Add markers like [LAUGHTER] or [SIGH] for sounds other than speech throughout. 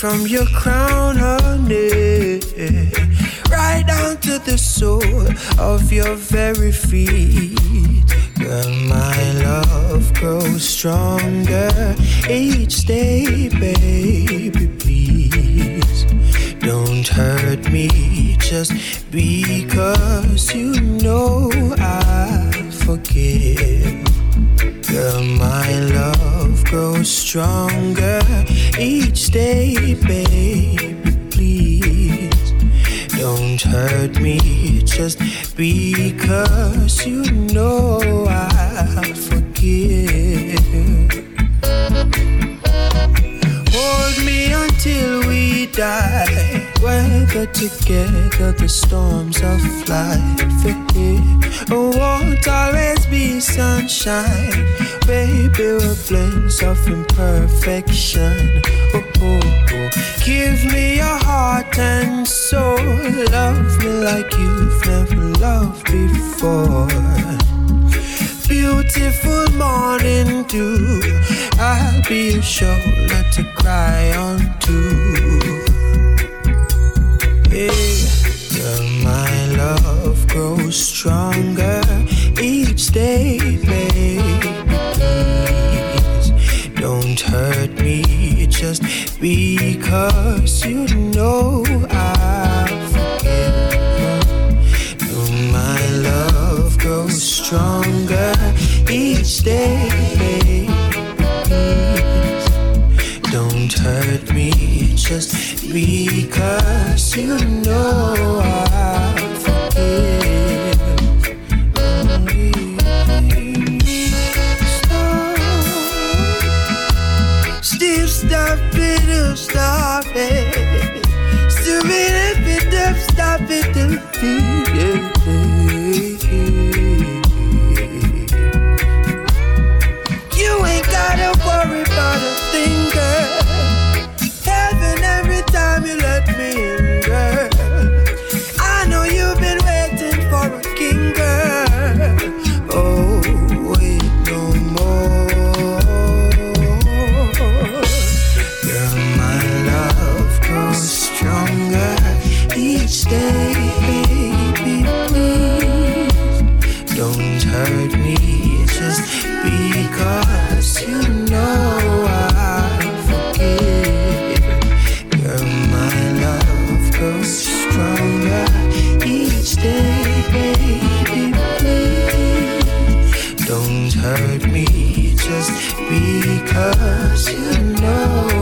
from your crown, honey, right down to the sole of your very feet. Girl, my love grows stronger each because you know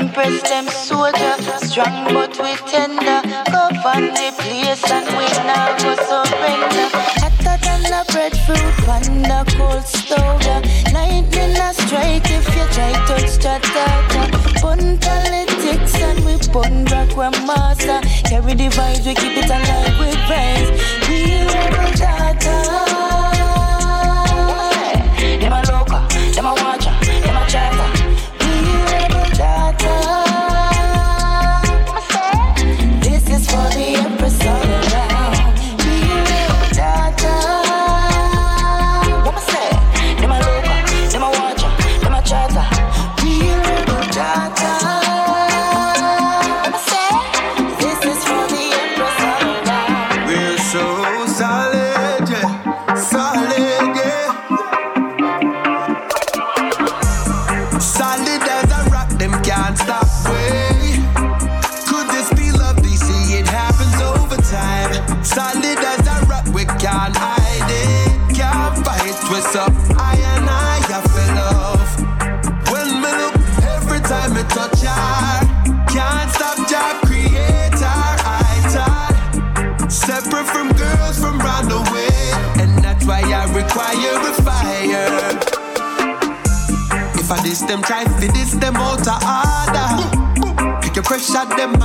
Empress, them soldier, strong but we tender. Govern the place and we now go surrender. Hotter than the breadfruit, panda cold stove. Lightning a strike if you try touch that data. Pun politics and we pun rock master Carry the vibes, we keep it alive, we rise. We rebel data. them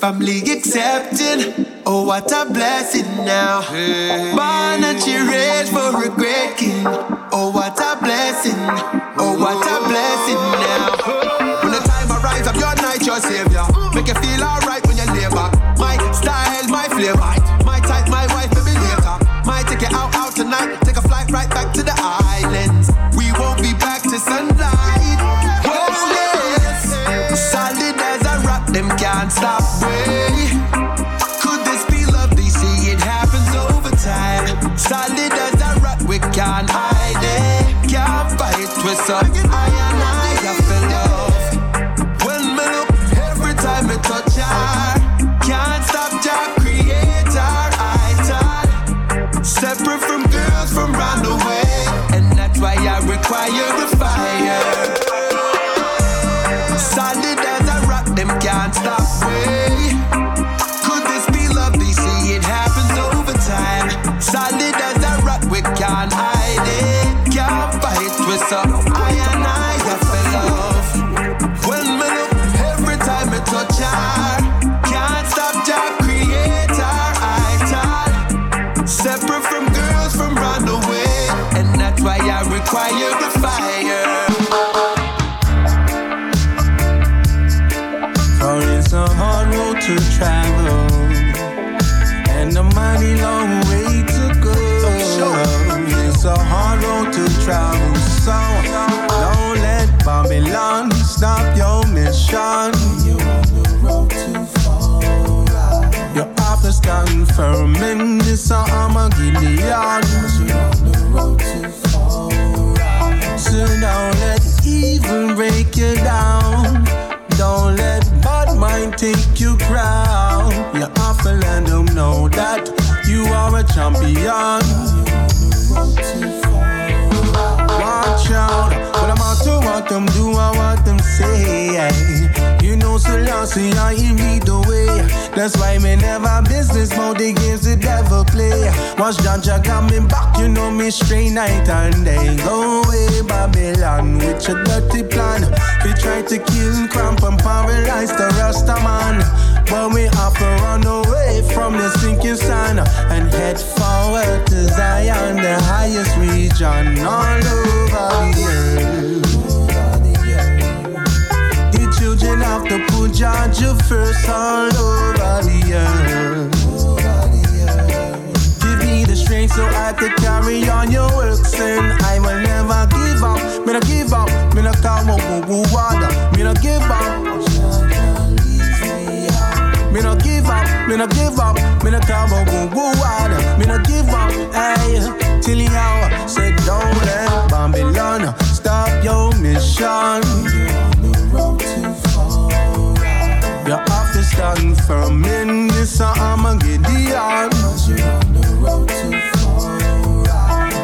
Family accepting, oh what a blessing now. Born and she raised for a great king, oh what a blessing, oh what a blessing now. When the time arrives, I'm your night, your savior. Make you feel alright when you labor. My style, my flavor. My type, my wife, baby later. Might take you out, out tonight. Take a flight right back to the islands. We won't be back to sunlight. Yes, solid as a rock, them can't stop Selassie, I lead the way. That's why me never business mode the games the devil play. Once Janja me back, you know me straight night and day. Go away, Babylon, with your dirty plan. We try to kill, cramp, and paralyze the Rasta man. But we have to run away from the sinking sun and head forward to Zion, the highest region all over the earth. Children have to put Jaja first all over the earth. Give me the strength so I could carry on your works and I will never give up. Me no give up, me no come up with water. Me no give up. Me no give up, me no give up, me no come up with water. Me no give up, hey, till the hour. Say don't let Babylon stop your mission. Stand firm in this uh, Armageddon.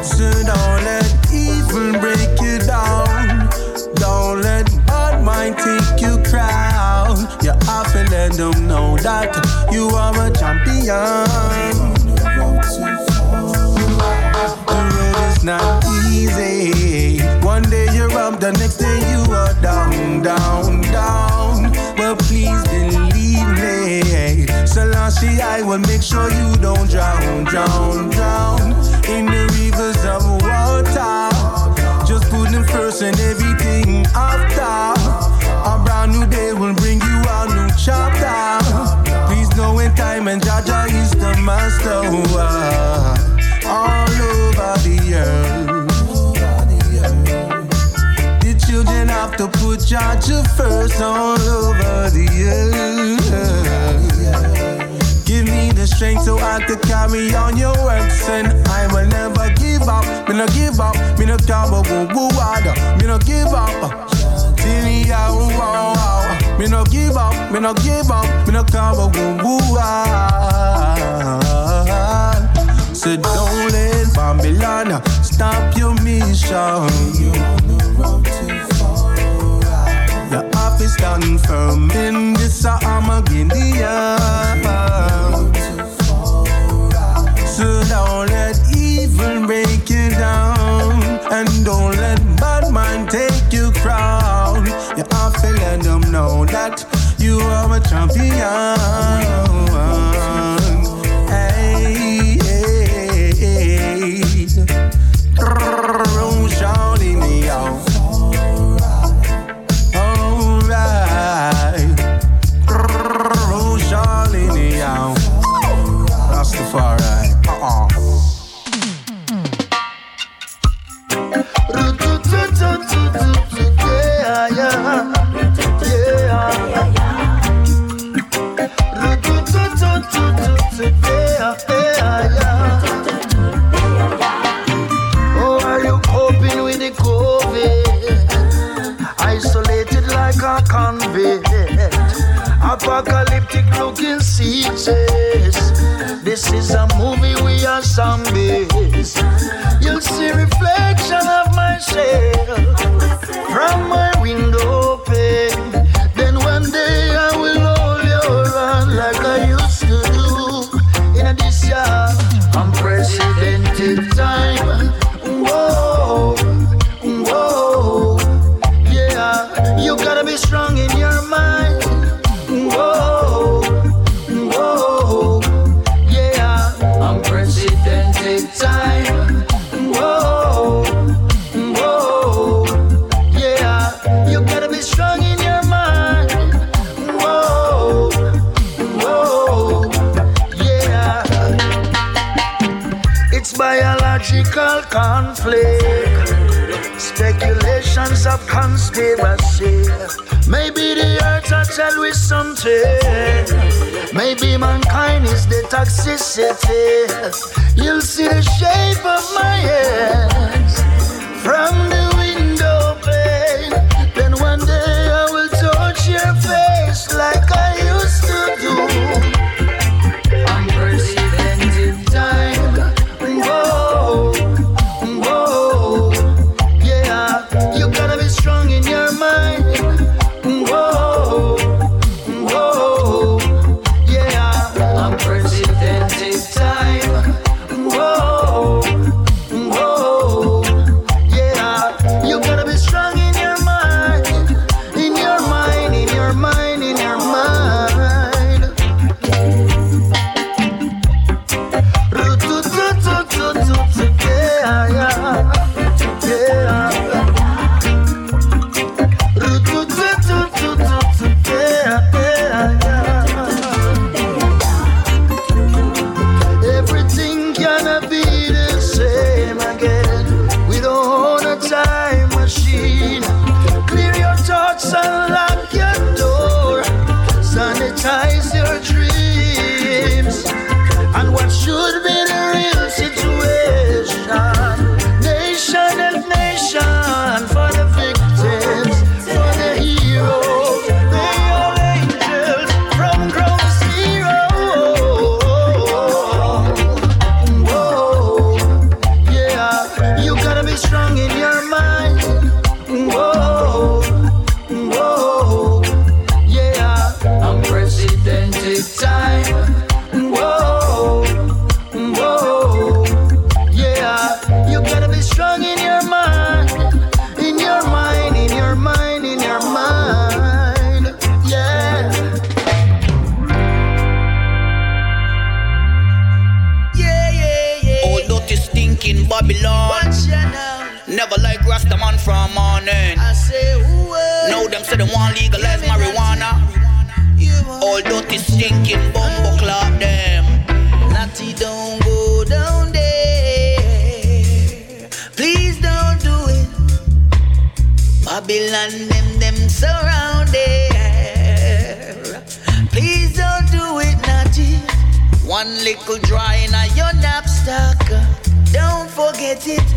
So don't let evil break you down. Don't let bad mind take you crown. You have to let them know that you are a champion. The road is not easy. One day you're up, the next day you are down, down, down. But please believe me. Selassie, I will make sure you don't drown, drown, drown in the rivers of water. Just put them first and everything after. A brand new day will bring you a new chapter. Please know in time and Jaja is the master. All over the earth. The children have to put Jaja first all over the earth the strength so I could carry on your works. And I will never give up, me no give up, me no care woo woo water, me no give up. Tilly, wow, wow, me no give up, me no give up, me no cover, woo woo So don't let Babylon stop your mission. You're on the road to your office stand firm in this Armageddon. And don't let bad mind take your crown. You have to let them know that you are a champion. apocalyptic looking sieges. This is a movie, we are zombies. Maybe mankind is the toxicity. You'll see the shape of my hands from the window pane. Then one day I will touch your face like I dry drawing and you're knapsack. Don't forget it.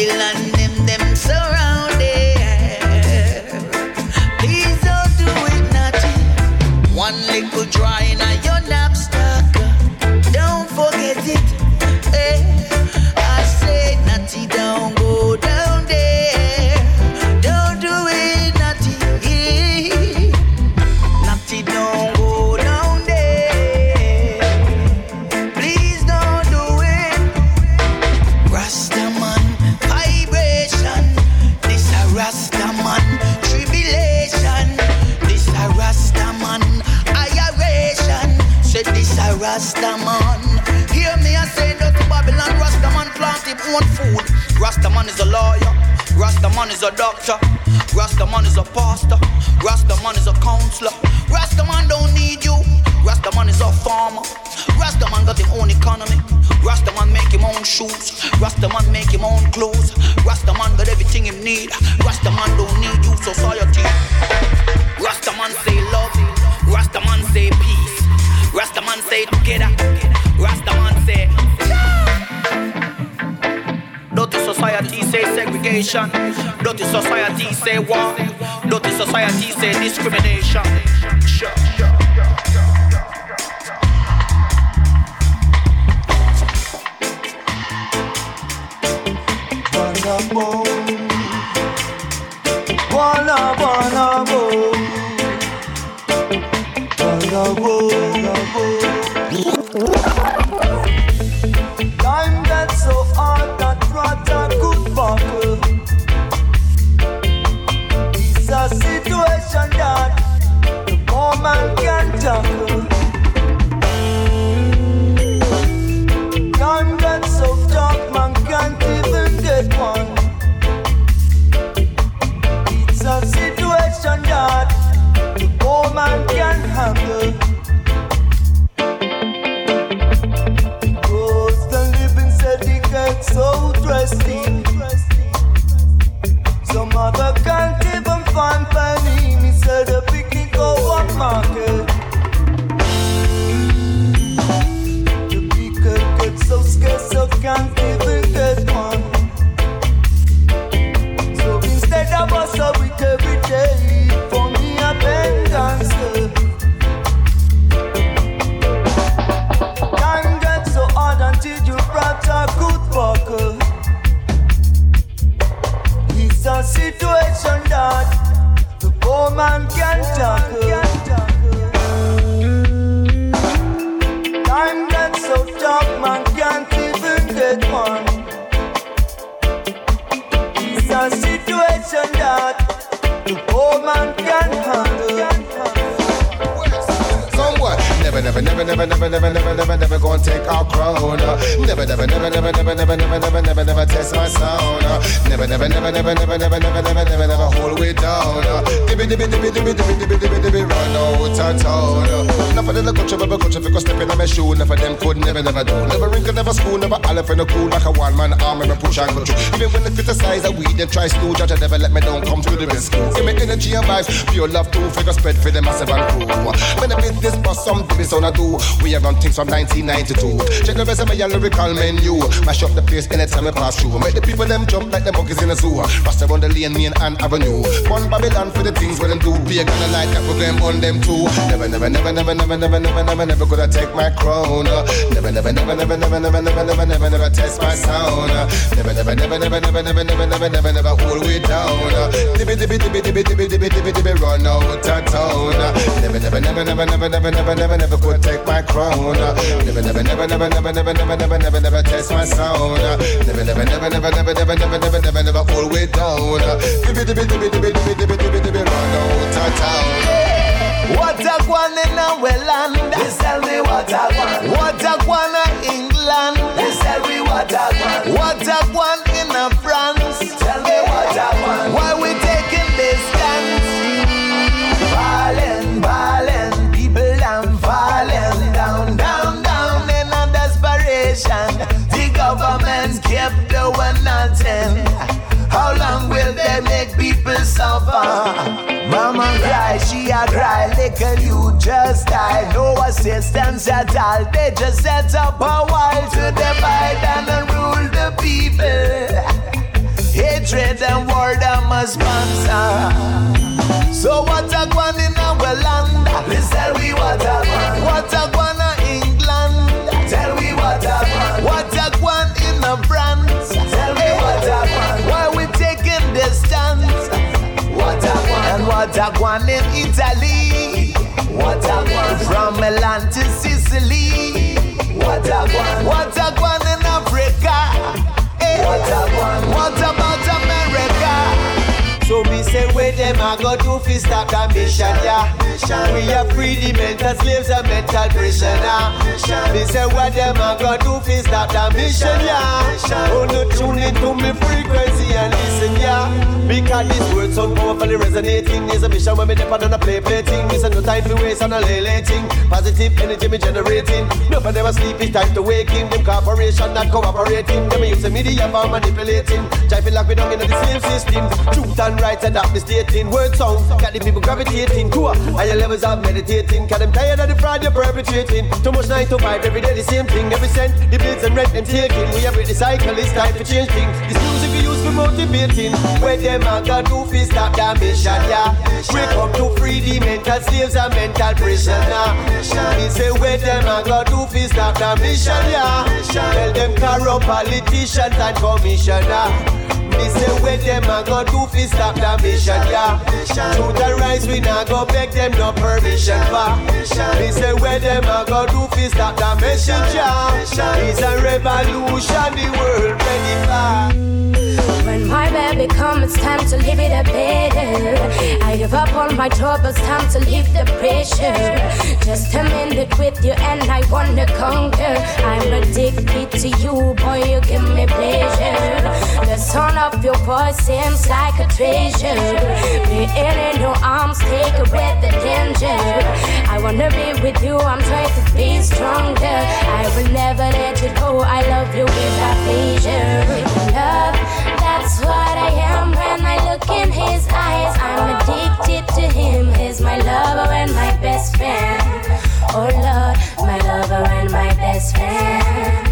Babylon, them, them surrounded. Please don't do it. One little dry. a doctor. Rastaman is a pastor. Rastaman is a counselor. Rastaman don't need you. Rastaman is a farmer. Rastaman got his own economy. Rastaman make him own shoes. Rastaman make him own clothes. Rastaman got everything he need. Rastaman don't need you society. Rastaman say love. Rastaman say peace. Rastaman say together. Rastaman say situation. Dirty society say war. Dirty society say discrimination. Sure. From 1992. Check the resume and lyrical menu. Mash up the place anytime I pass through. Make the people them jump like the monkeys in a zoo. Rasta on the lane, main and avenue. One Babylon for the things where them do. Be a gonna like that program on them too. Never, never, never, never, never, never, never, never, never I take my crown. Never, never, never, never, never, never, never, never, never, never test my sound. Never, never, never, never, never, never, never, never, never, never hold way down. Dibby, dibby, dibby, dibby, dibby, dibby, dibby, dibby, run out of town. Never, never, never, never, never, never, never, never, never could take my crown. Never, never, never, never, never, never, never, never, never, never test my sound. Never, never, never, never, never, never, never, never, never, never all way down. Dibby, dibby, dibby, dibby, dibby, dibby, dibby, dibby, run out town. What a guan in our land. Please tell me what a guan. What a guan in England. Please tell me what a guan. What a guan in France. Tell me what a guan. Why we kept doing nothing. How long will they make people suffer? Mama cry, she a cry, little you just die. No assistance at all. They just set up a wall to divide and rule the people. Hatred and war that must sponsor. So what a gwan in our land? Tell me what a. What a gwan of. Tell me what happened. Why we taking the stance? What happened? And in Italy? From Milan to Sicily. What happened? What in Africa? Eh. What about America? Say where them a go do fi stop the mission, yeah. We are free the mental slaves and mental prisoner. Me say what them a go do fi stop the mission, yeah. Oh no tune into me frequency and listen, yeah. Because this word sound powerfully resonating. Is a mission when me depend on a play play thing. This no time to waste on a lay lay thing. Positive energy me generating. Nobody never sleep, it's time to waking. Them corporation not cooperating. Them use the media for manipulating. Try feel like we don't in the same system. Truth and right and that misstating. Word sound got the people gravitating a higher levels of meditating. Cause them tired of the fraud you're perpetrating. Too much nine to five every day the same thing. Every cent the bills and rent them taking. We have the cycle. It's time to change things. This music we use for motivating. Where them a go do fi stop the mission, yeah. We come to free the mental slaves and mental prisoner. Me say where them a go do fi stop the mission, yeah. Tell them corrupt politicians and commissioner. Me say where them a go do fi stop the mission, yeah. Truth and rise, we not go beg them no permission for. Me say where them a go do fi stop the mission, yeah. It's a revolution, the world ready for. When my baby comes, it's time to live it up better. I give up all my troubles, time to leave the pressure. Just a minute with you, and I wanna conquer. I'm addicted to you, boy, you give me pleasure. The sound of your voice seems like a treasure. Being in your arms, take away the danger. I wanna be with you, I'm trying to be stronger. I will never let you go, I love you with without pleasure. Love, that's what I am when I look in his eyes. I'm addicted to him. He's my lover and my best friend. Oh Lord, my lover and my best friend.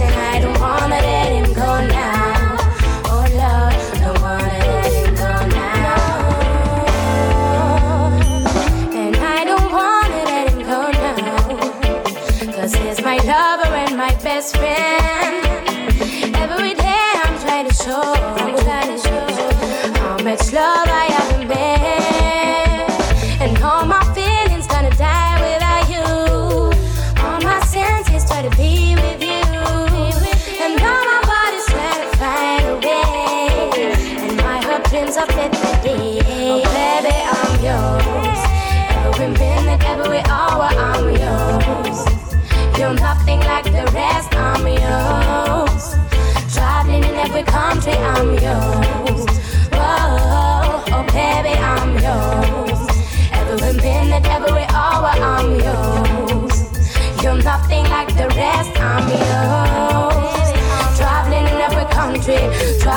and I don't wanna let him go now. Oh Lord, don't wanna let him go now. And I don't wanna let him go. Cause he's my lover and my best friend.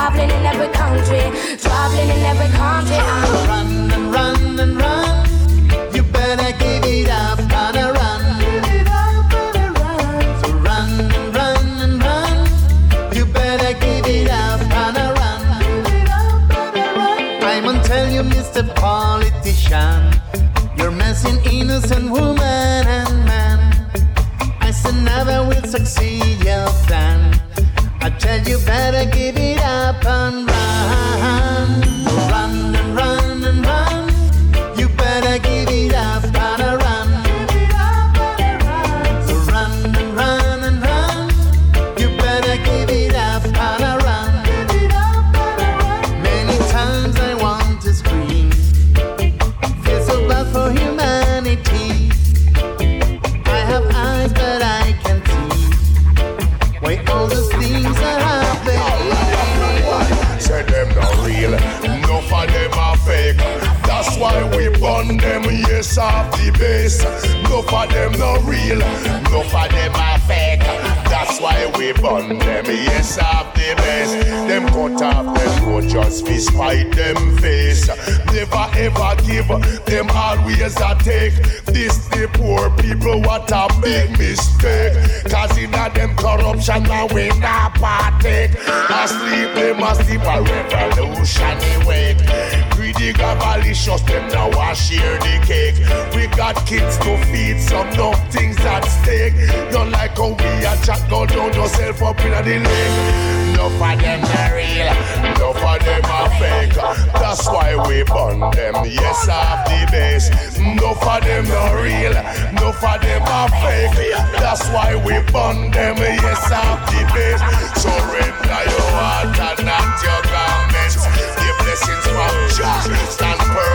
traveling in every country, traveling in every country. I'm running. Big mistake. Cause in a them corruption now we not partake. Asleep, they must sleep a revolution awake. Greedy cavalicious, them now I share the cake. We got kids to feed, some no things at stake. Don't like how we a chat, go down yourself up in the lake. Enough of them are real them a fake. That's why we burn them. Yes, I've the base. No for them no real. No for them a fake. That's why we burn them. Yes, I've the base. Surrender your heart and not your garments. The blessings from Jah stand firm.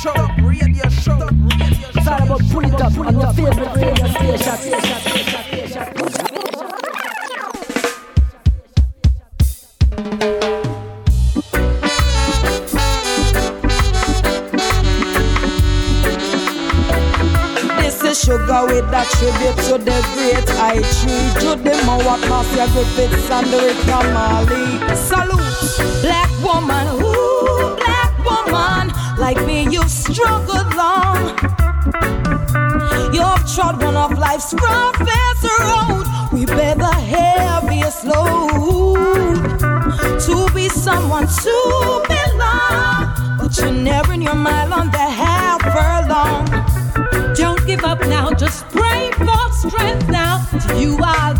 Show, radio show. It's all about pull it up on your favorite radio station. sugar with a tribute to the great I Three. Judy Mowatt, Marcia Griffiths, and Rita Marley. Salute, black woman, ooh, black woman. Like me, you've struggled long. You've trod one of life's roughest road. We bear the heaviest load. To be someone to belong. But you're never in your mile on the half furlong. Don't give up now, just pray for strength now. To you I'll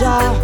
each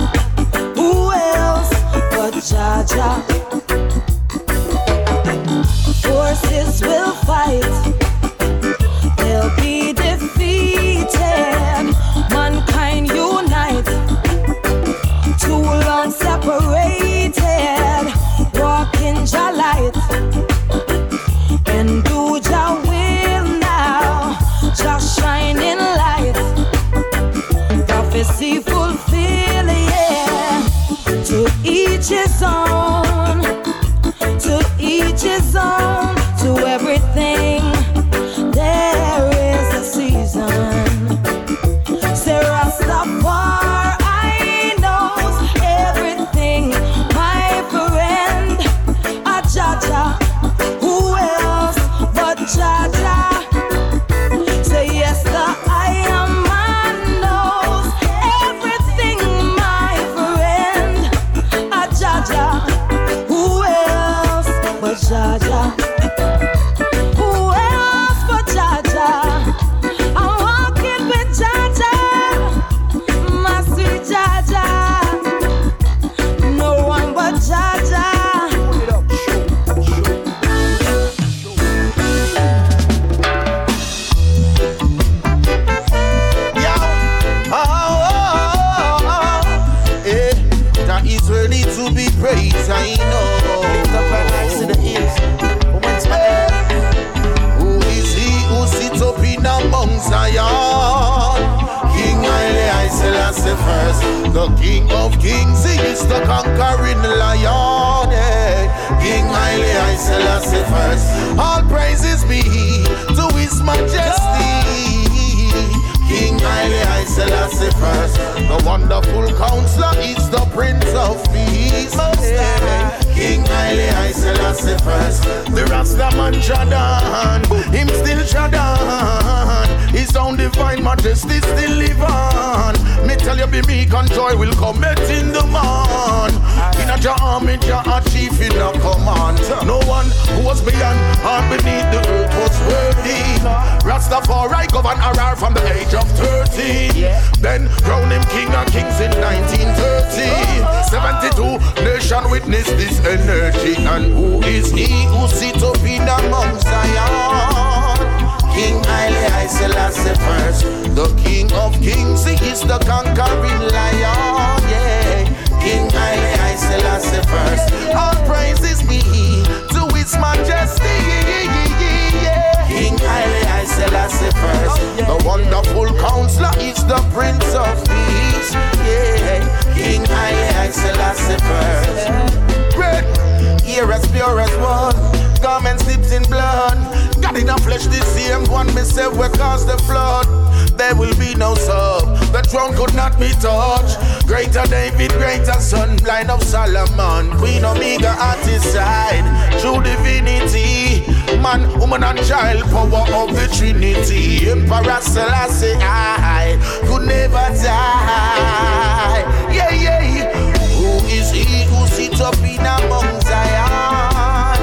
At side. True divinity. Man, woman, and child, power of the Trinity. Emperor Selassie, I could never die. Yeah, yeah. Who is he who sits up in among Zion?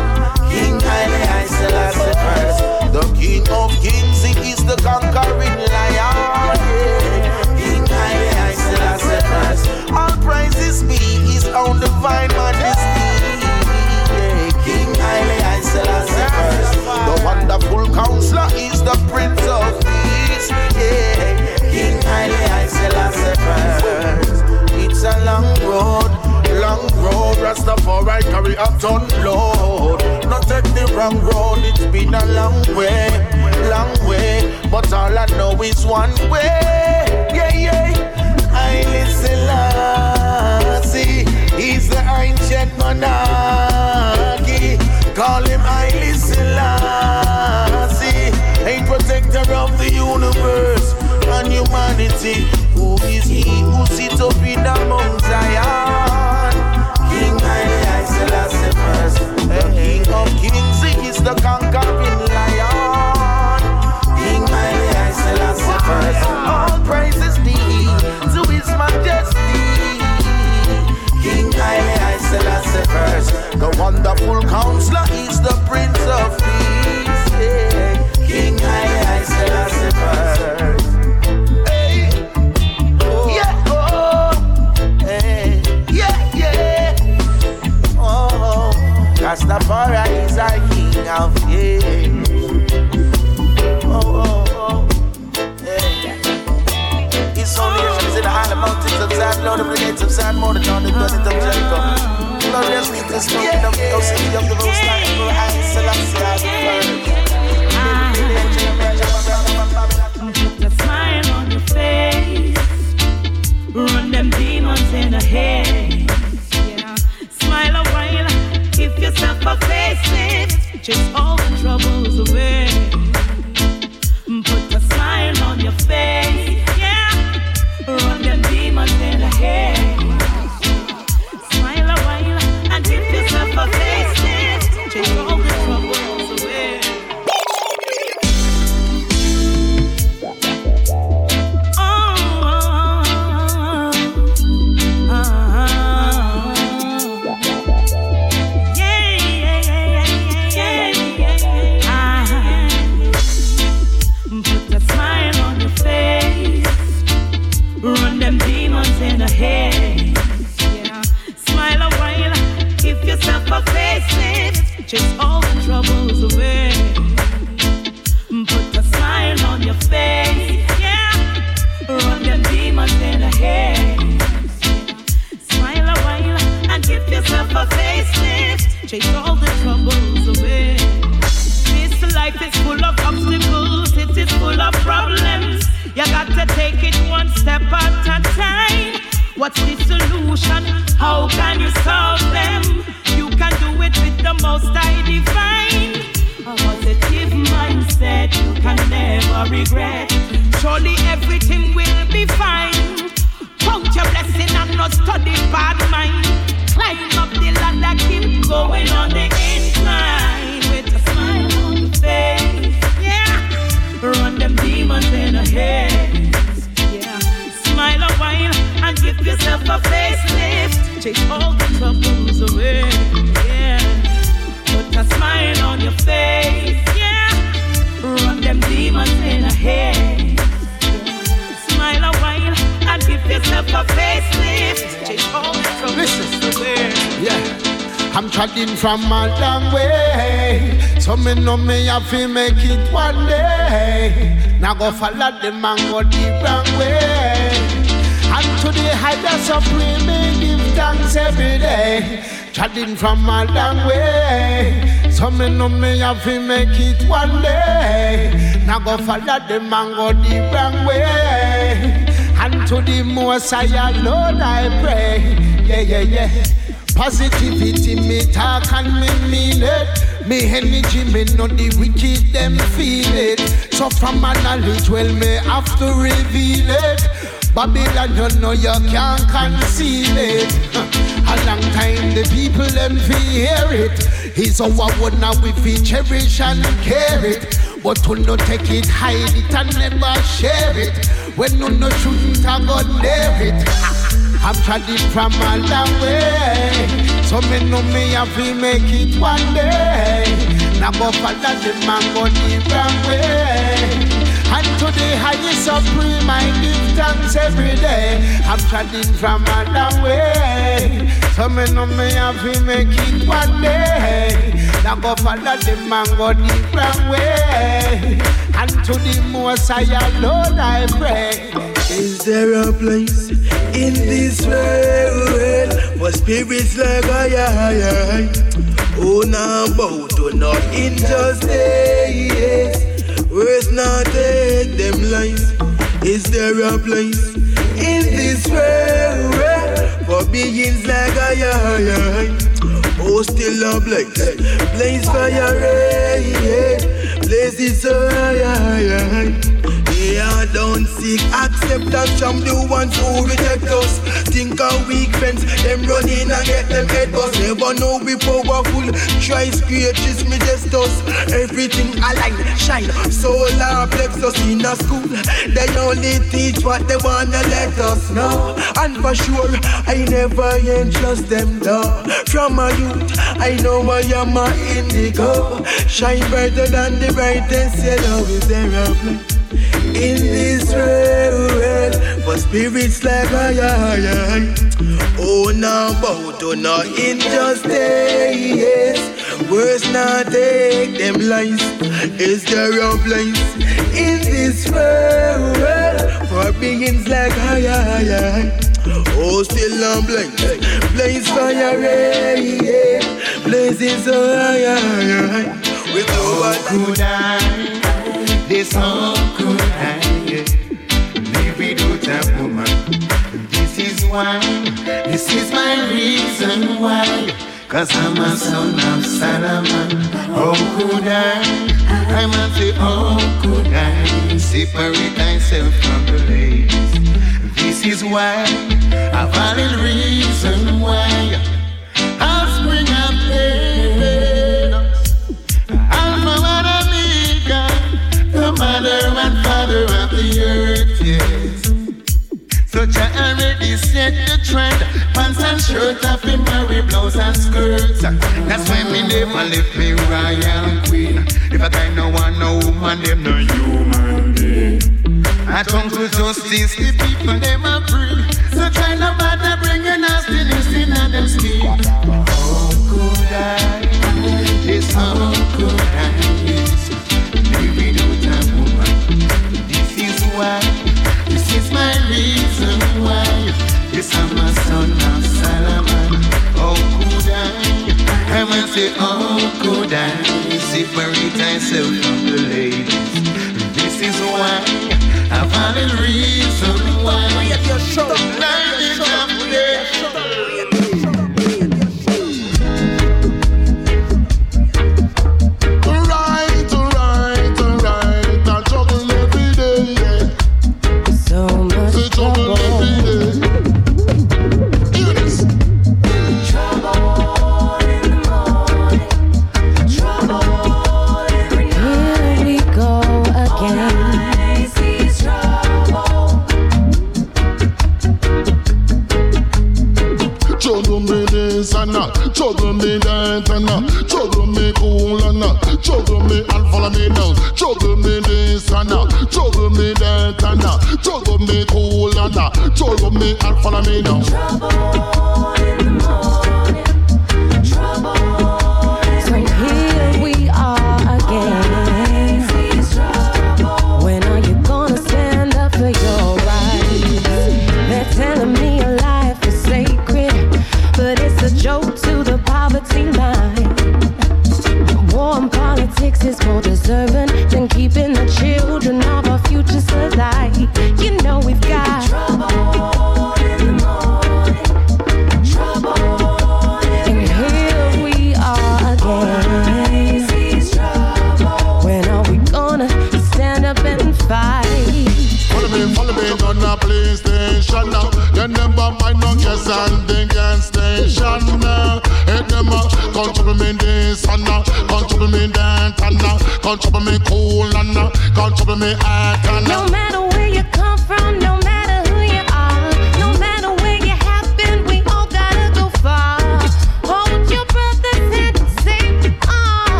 King Haile Selassie first. The King of Kings, he is the conquering the Prince of Peace. Yeah. King Haile Selassie first. It's a long road, long road. Rastafari carry a ton load. Not take the wrong road, it's been a long way, long way. But all I know is one way. Yeah, yeah. I listen, Lassie. He's the ancient monarchy. Call him Haile A protector of the universe and humanity. Who is he who sits up in the Mount Zion? King Haile Selassie first. The King of Kings, he is the conquering lion. King Haile Selassie first. All praises be to His Majesty. King Haile Selassie first. The wonderful counselor is the Prince of Peace. Rastafari is our King of Kings. Oh, oh, oh. Hey. His soul nations in the high mountains of Zion, Lord of the gates of Zion, more than on the blood of Jericho. Glorious lead the smoking of the city of the most high, Emperor Haile Selassie Put a smile on your face. Run them demons in the head. Yourself face it. Chase all the troubles away. What's the solution? How can you solve them? You can do it with the most I divine. A positive mindset you can never regret. Surely everything will be fine. Count your blessing and not study bad mind. Climb up the ladder, keep going on the give yourself a facelift. Chase all the troubles away. Yeah, put a smile on your face. Yeah, run them demons in the head. Smile a while and give yourself a facelift. Chase all the troubles Listen. away. Yeah. I'm trotting from a long way. So me know me have to make it one day. Now go follow the man go the wrong way. And to the higher supreme, me give thanks every day. Trotting from a long way. So me know me have to make it one day. Now go follow the man go the wrong way. And to the most higher Lord I pray. Yeah, yeah, yeah. Positivity me talk and me mean it. Me energy me know the wicked them feel it. So from my knowledge well me have to reveal it. Babylon you know you can't conceal it. A long time the people them feel hear it. It's our word now we feel cherish and care it. But to no take it, hide it and never share it. When no no shouldn't have got near it. [LAUGHS] I'm trying from a long way. So me know me have to make it one day. Now go follow the man go wrong way. And to the highest supreme I give thanks every day. I'm trying from a long way. So me know me have to make it one day. Now go follow the man go wrong way. And to the most higher Lord I pray. Is there a place in this world for spirits like I, I, Oh, now bow to no injustice. Words not take them lies. Is there a place in this world for beings like I, I, Oh, still a blaze, blaze fire, ray, blaze is so high, yeah, don't seek acceptance from the ones who reject us. Think our weak friends, them run in and get them head bust. Never know we powerful. Try scratches me just us. Everything align, shine. Solar plexus in a school. They only teach what they wanna let us know. And for sure, I never entrust them though. From my youth, I know I am a indigo. Shine brighter than the brightest yellow. Is there a? In this world for spirits like I, I, I. Oh, now bow to no injustice. Words not take them lies. Is there a place in this world for beings like I, I? Oh, still I'm blaze, blaze fire, yeah, blazing so high, high, high. With How could I? This could I live without woman? This is why, this is my reason why. Cause I'm a son of Solomon. How could I? I must say, how could I separate myself from the ladies? This is why, a valid reason why. Offspring in blouse and skirts. That's why me never left me royal queen. If I kind no want no woman, them no human being. I come to justice, the people them a free. So try no bother bring your nastiness in a them skin. How could I? Yes, how could I? I how could I separate myself from the ladies? This is why. A valid reason why.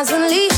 Constantly,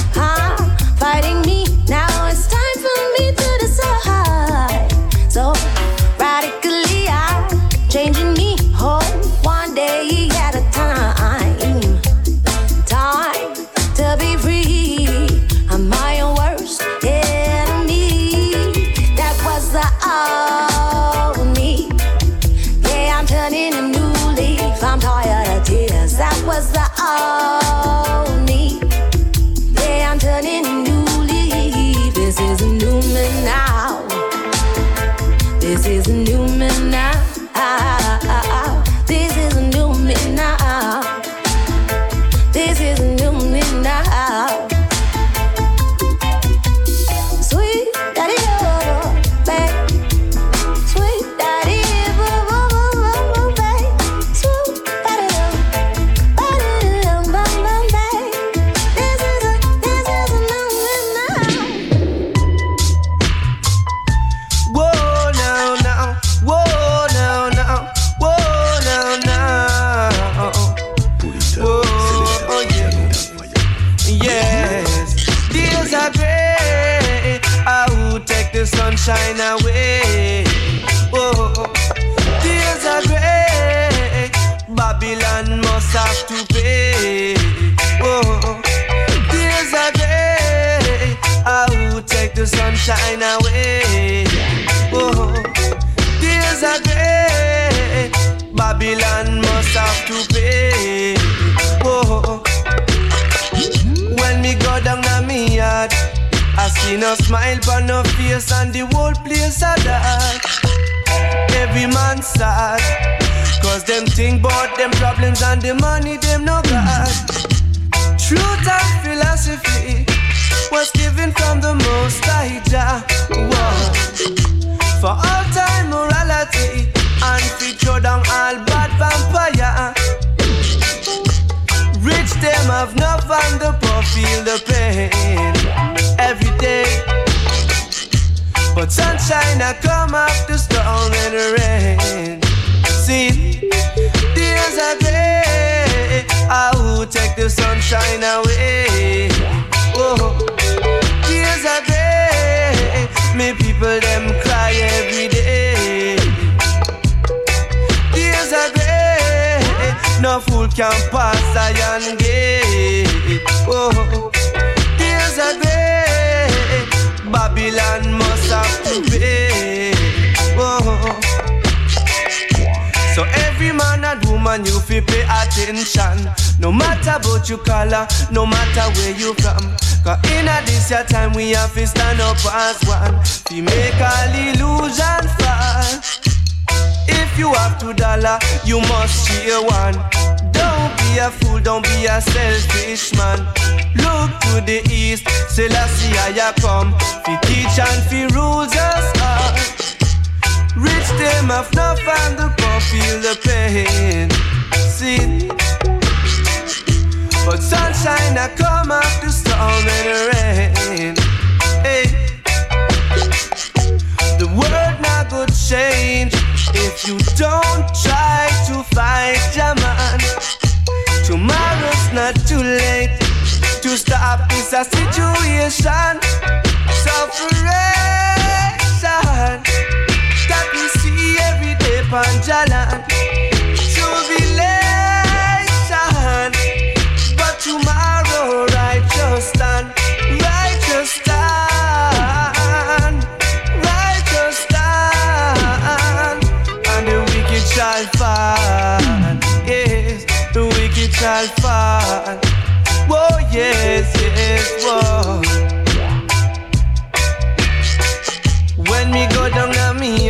and the money can pass Zion Gate. Oh, there's a great Babylon must have to pay. Oh. So every man and woman you fi pay attention No matter about your color, no matter where you from Cause in a this your time we have to stand up as one We make all illusion fall If you have two dollar, you must share one be a fool, don't be a selfish man. Look to the east, Selassie I come. Fi teach and fi rules us. All Rich them have no and the poor feel the pain. See, but sunshine I come after storm and rain. Hey, the world not go change if you don't try to fight not too late to stop this situation. Sufferation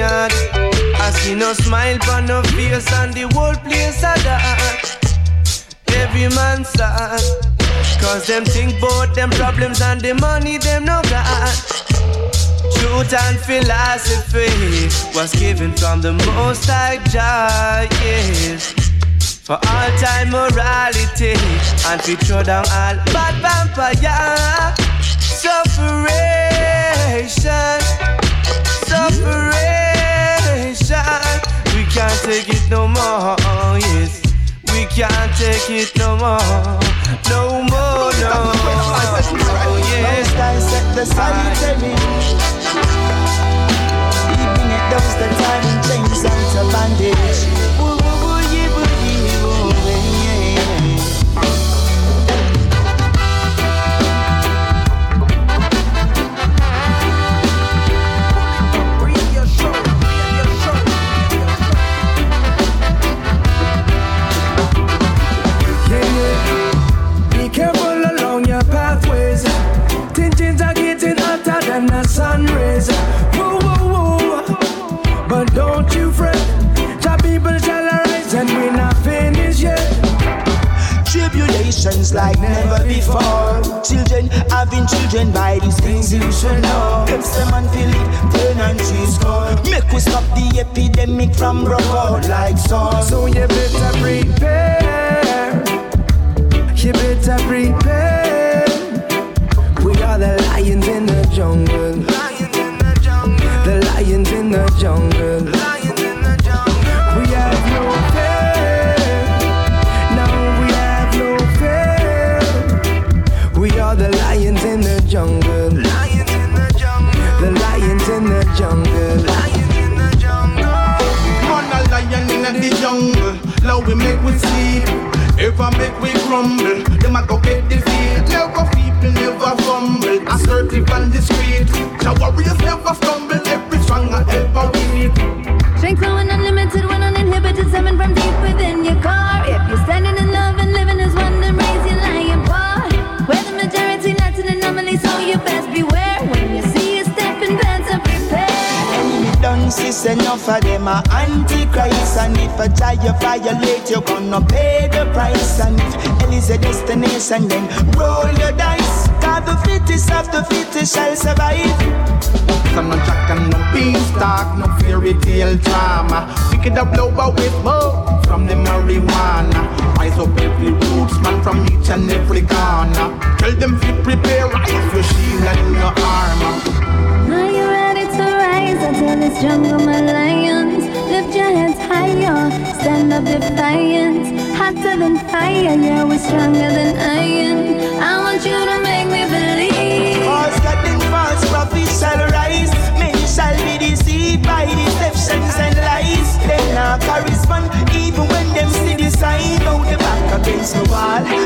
yard I see no smile on no face and the whole place a dark. Every man sad, cause them think bout them problems and the money them no got. Truth and philosophy was given from the most high yes. For all time morality and we throw down all bad vampire. Sufferation, we can't take it no more. Oh, yes, we can't take it no more. No more, no. Oh, yes. I set the sanitary. Even it does the time chains and bandage. Tribulations like never before. Children having children by these things you should know. Them some and it, turn and cheese score. Make we stop the epidemic from broke out like so. So you better prepare. You better prepare. We are the jungle, lions in the jungle. We are the lions in the jungle. The lions in the jungle. we make we sleep. If I make we crumble, them I go get defeat. Never people never fumble. Assertive and discreet. The warriors never stumble. Every stronger, ever weak. Strength flowing unlimited when uninhibited, seven from deep within your car. If you're standing in love and living as one, then raise your lion paw. We're the majority, not an anomaly, so you best beware when you see a stepping pants to prepare. Done, sis, enough of them are antichrist, and if a child you violate, you're gonna pay the price. And if hell is a destination, then roll the dice. Cause the fittest of the fittest shall survive. So no jack and no beanstalk, no fairy tale drama. Pick it up lower with more from the marijuana. Rise up every roots man from each and every corner. Tell them to prepare, rise your shield and your armor. Are you ready to rise until this jungle, my lions? Lift your heads higher, stand up defiant. Hotter than fire, yeah, we're stronger than iron. I want you to make me believe. False God and false prophets shall rise. Men shall be deceived by deceptions and lies. They not correspond even when them see the sign. Out the back of the soul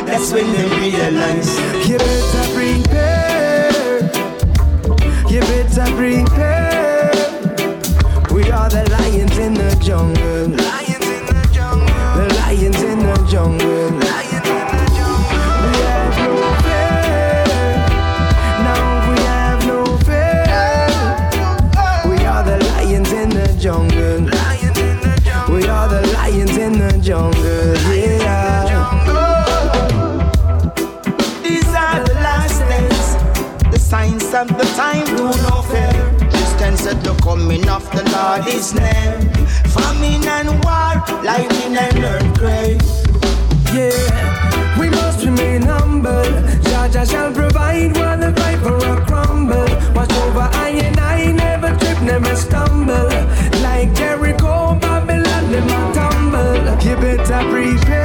that's when they realize. You better prepare. You better prepare. We are the lions in the jungle. Lions in the jungle. Lions in the jungle. We have no fear. No, we have no fear. We are the lions in the jungle. Lions in the jungle. We are the lions in the jungle. Yeah. These are the last days. The signs of the time do no fair. Christians said the coming of the Lord is near. Famine and war, lightning and earthquake. Yeah, we must remain humble. Jaja shall provide while the viper will crumble. Watch over I and I, never trip, never stumble. Like Jericho, Babylon, a tumble. You better prepare.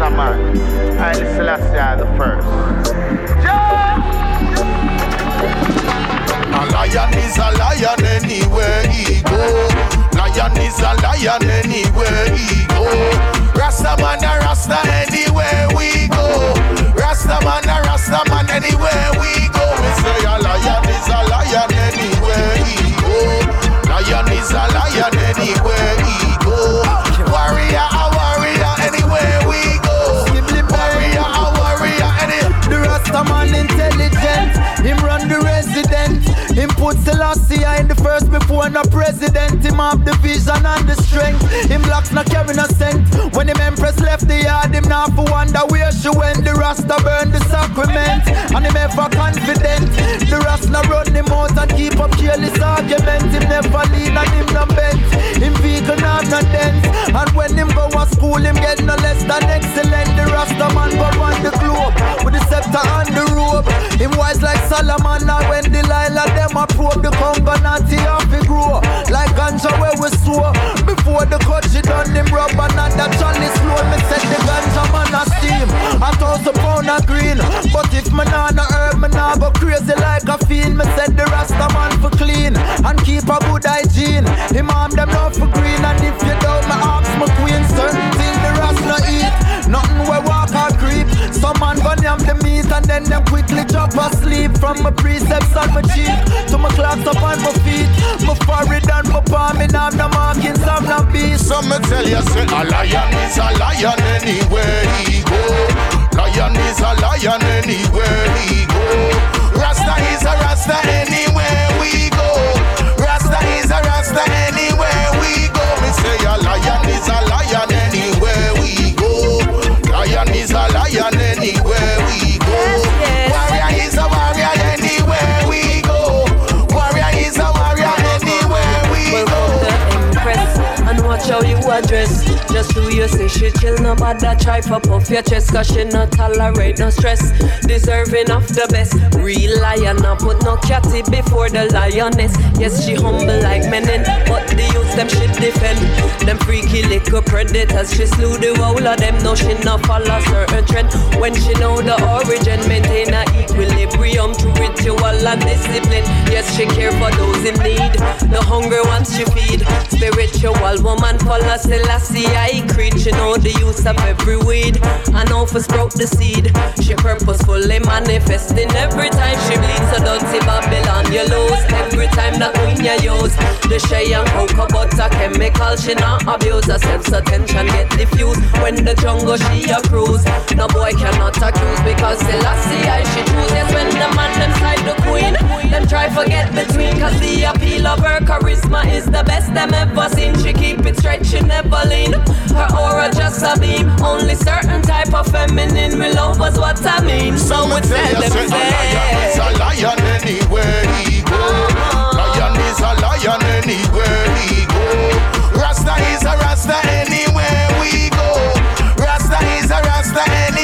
Rasta. And Selassie the first. A lion is a lion anywhere he go. Lion is a lion anywhere he go. Rasta man a Rasta anywhere we go. Rasta man a Rasta man anywhere we go. We say a lion is a lion anywhere he go. Lion is a lion anywhere he go. Put Selassie in the first before no president. Him have the vision and the strength. Him not carry no scent. When the empress left the yard, him now for wonder where she went. The Rasta burn the sacrament, and him ever confident. The Rasta run him out and keep up careless argument. Him never lean and him no bent. Him vehicle not no dent. And when him go to school, him get no less than excellent. The Rasta man go on the globe with the scepter and the robe. Him wise like Solomon, and when Delilah them a probe the Congo natty off grow. Like ganja where we sow. Before the cut she done him rub and that chalice flow. Me set the ganja man a steam. A thousand pound a green. But if me nah no herb, me nah go crazy like a fiend. Me set the Rasta man for clean and keep a good hygiene. Him arm them now for green and if you don't, me ask my queen certain thing the Rasta eat. Nothing we walk or creep. Some man gun yam the meat and then them quickly drop asleep. From my precepts on my cheek to my clocks up on my feet. My forehead and my palm and I'm the markings of Some me tell you say a lion is a lion anywhere he go. Lion is a lion anywhere he go. Rasta is a Rasta anywhere we go. Rasta is a Rasta anywhere Just do you say she chill, no bother try for puff your chest, cause she not tolerate no stress. Deserving of the best, real lion, no put no catty before the lioness. Yes, she humble like menin, but the youth them she defend. Them freaky little predators, she slew the whole of them. No, she not follow certain trend. When she know the origin, maintain a equilibrium to ritual and discipline. Yes, she care for those in need. The hungry ones she feed. Spiritual woman follow Selassie I creed. She know the use of every weed. I know for sprout the seed. She purposefully manifesting every time she bleeds. So don't see Babylon you lose. Every time that queen you use. The shea and cocoa butter chemical she not abuse. Her sense attention get diffused. When the jungle she a cruise. No boy cannot accuse because Selassie I she choose. Yes when the man them side the queen. Them try forget between cause the appeal of her charisma is the best them ever seen. She keep it straight, she never lean. Her aura just a beam. Only certain type of feminine will love was what I mean. So we tell them say, a lion anywhere he go. Lion is a lion anywhere he go. Rasta is a Rasta anywhere we go. Rasta is a Rasta anywhere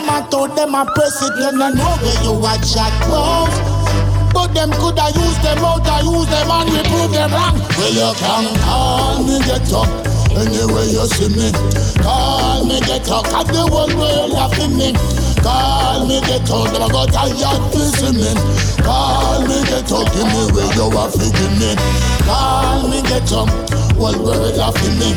no matter them a press it, then I know where you a chat boss. But them coulda use them out, I use them and we prove them wrong. Well, you can call me get up anyway you see me. Call me get up, cause the world laughing me. Call me get up, them a go tired see me. Call me get up, give me where you are feeding me. Call me get up, whole world laughing me.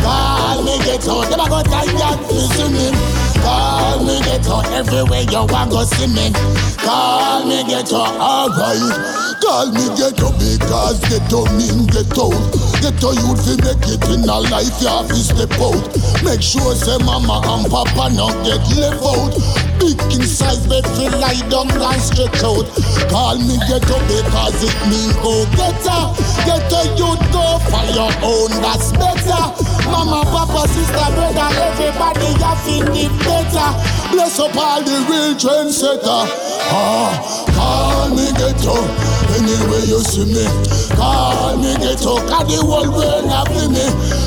Call me get up, them a go tired see me. Call me get up, everywhere you want go see me. Call me get up, alright. Call me get up because get up mean out. Get youth fi make it in a life, you have to step out. Make sure say mama and papa not get left out. Big in size bed fi lie down and stretch out. Call me get up because it mean go getter. Get a youth go for your own, that's better. Mama, papa, sister, brother, everybody have to live better. Bless up all the real trendsetter. Ah, call me up anywhere you see me. Call me get up, cause the whole world happy me.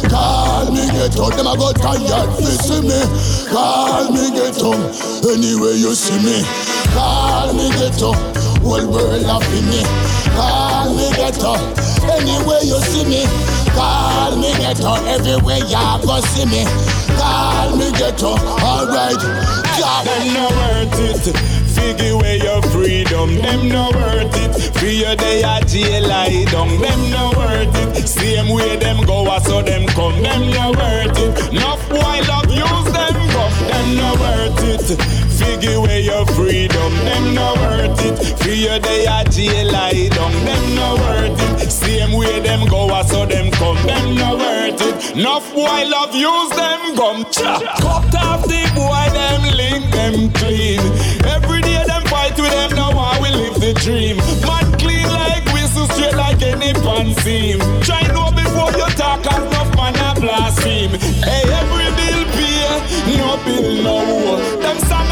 Call me get up, them a go tired to see me. Call me up anywhere you see me. Call me get up, whole world happy me. Call me up anywhere you see me. Call me get up everywhere you go see me. Call me get up, alright. Them no worth it. Figure where your freedom, them no worth it. Fear they a jail lie down, them no worth it. Same way them go, a so them come, them no worth it. Enough boy love use them go, them no worth it. Figure where your freedom, them no worth it. Fear they a jail lie down, them no worth it. Same way them go, a so them come, them no worth it. Enough boy love use them gum. Cut off the boy, them link them clean. Every day them fight with them, now I will live the dream. Man clean like whistle, straight like any pan seam. Try know before you talk, as enough man a blaspheme. Hey, every bill pay, no bill no war. Them song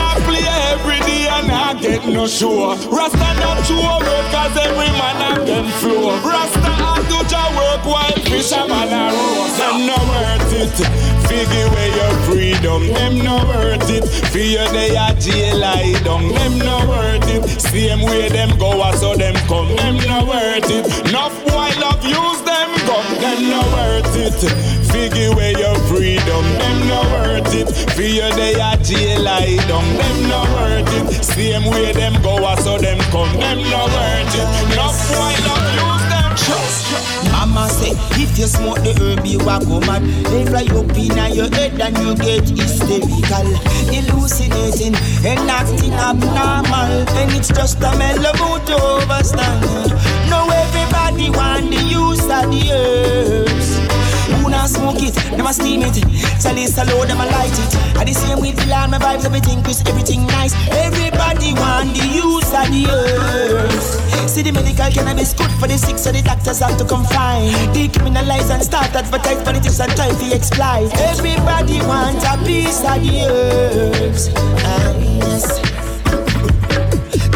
get no show. Rasta not show work, cause every man have them flow. Rasta I do your work while fisherman a row. Them no worth it. Figure where your freedom, them no worth it. Fear they a jail lie down, them no worth it. Same way them go, a so them come, them no worth it. Enough boy love use them them no worth it. Figure where your freedom, them no worth it. Fear they a jail lie down, them no worth it. Same way them go, a so them come, them no worth it. Enough boy love use them. trust. Mama say, if you smoke the herb, you a go mad. They fly up in your head and you get hysterical, hallucinating and acting abnormal. And it's just a mellow to overstand. Now everybody want the use of the herbs. Who not smoke it, a steam it. Chalice a load, them a light it. And the same with the land, my vibes, everything crisp, everything nice. Everybody want the use of the herbs. See the medical cannabis good for the sick, so the doctors have to confine. Decriminalize and start advertise politics and try to exploit. Everybody want a piece of the herbs. Ah, yes.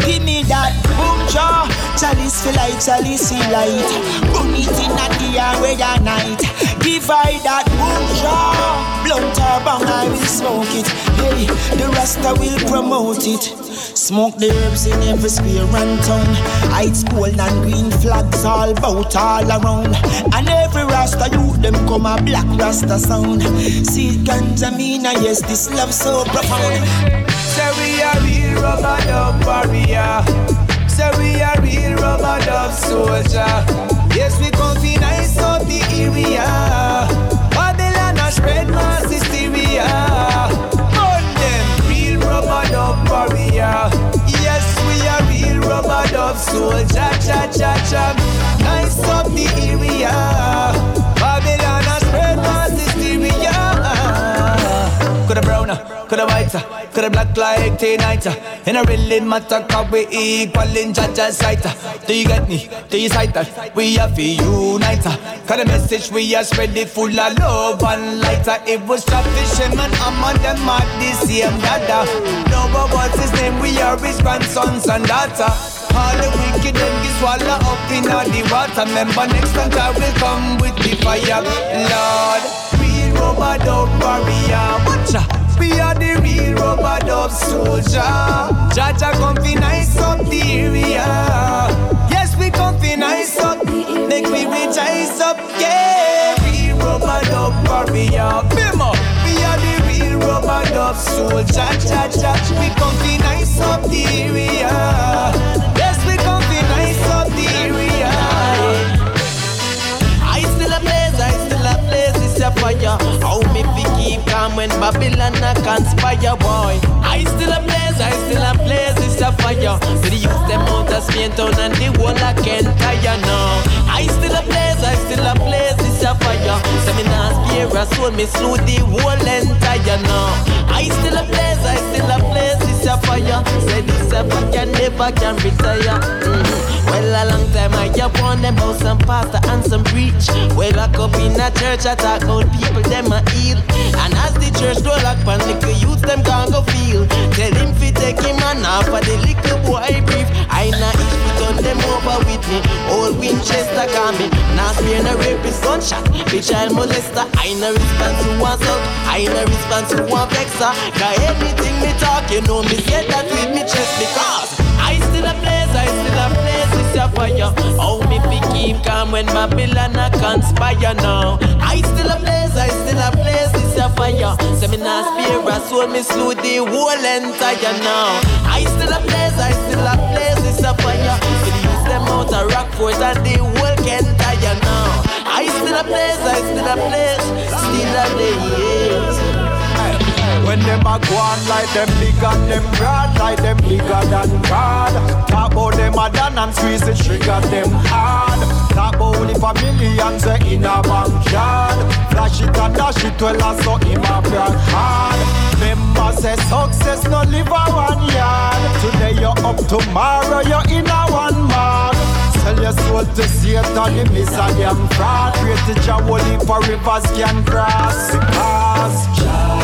Give me that boom jaw. Chalice feel like chalice feel light. Burn it in at the air where night. Divide that boom. Blunt or bang, I will smoke it. Hey, the Rasta will promote it. Smoke the herbs in every square and town. Heights, gold and green flags all bout all around. And every Rasta youth them come a black Rasta sound. See ganja mina, yes, this love so profound. Say we are real rub-a-dub warrior. Say we are real rub-a-dub soldier. Yes, we come fi nice up the area. Babylon a spread mass hysteria. Burn them real rub-a-dub warrior. Yes, we are real rub-a-dub soldier. Cha cha cha. Nice up the area. Hysteria. Coulda browner, coulda black like T-Nighter. And it really matter cause we equal in Jaja's sight. Do you get me? Do you sight that? We have to unite. Cause the message we are spread it full of love and light. It was trap fisherman, I'm on them at the same dada. No but what's his name? We are his grandsons and daughter. All the wicked them get swallow up in all the water. Remember next time I will come with the fire. Lord, real rub-a-dub warrior. Watcha. We are the real rub-a-dub soldier. Jaja come fi nice up the area. Yes, we come fi nice up. Make me rejoice up. Yeah, real rubber dub warrior. Bimmer. We are the real rub-a-dub soldier. Jaja, we come fi nice up the area. A fire. How me fi keep calm when Babylon a conspire, boy. I still a blaze, I still a blaze, it's a fire. For the youth them out of Spain town and the whole a can't tire now. I still a blaze, I still a blaze, it's a fire. Say me nah spare a soul, me slew the whole entire now. I still a blaze, I still a blaze, a fire. Say this a fire never can retire. Mhm. Well, a long time I hear one them about some pastor and some preach. Well, lock up in a church, I talk about people them a heal. And as the church door lock pan, little youth them can't go feel. Tell him fi take him and off for the little boy brief. I na each we turn them over with me. Old Winchester me. Now spare no rapist gunshot. The child molester. I no response to one assault. I no response to one vexer. Got anything me talk, you know me say that with me chest because I still a blaze, I still a blaze, it's a fire. How me fi keep calm when Babylon a conspire now? I still a blaze, I still a blaze, it's a fire. Say me nah spare a soul, me slew the whole entire now. I still a blaze, I still a blaze, it's a fire. For the them out a Rockford and the whole entire now. I still a blaze, I still a blaze, still a blaze. When them a go on like them big and them broad, like them bigger than God. Talk about them a done and squeeze the trigger them hard. Talk about if a millions are in a bank yard. Flash it and dash it well and so him a brag hard. Remember say success no live a one yard. Today you're up, tomorrow you're in a one man. Sell your soul to Satan, the miss a damn fraud. To Jah, holy for rivers can cross. Because Jah,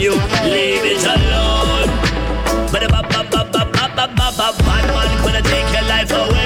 you leave it alone. But a bad man gonna take your life away.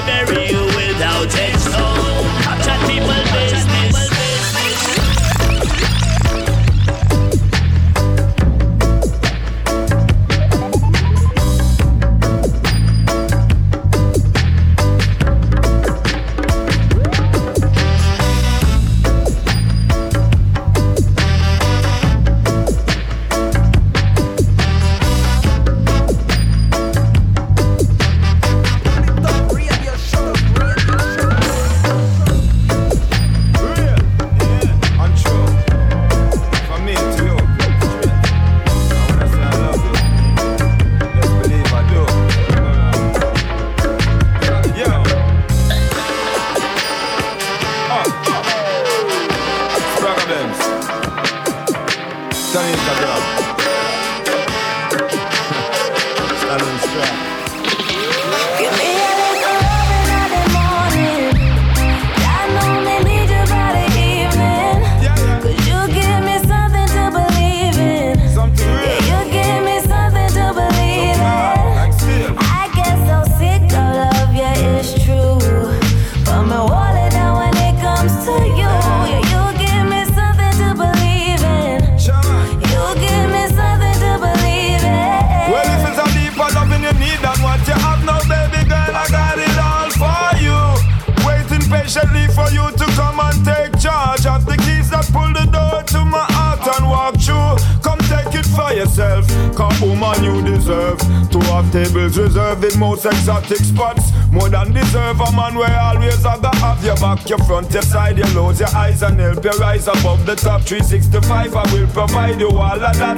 The top 365. I will provide you all of that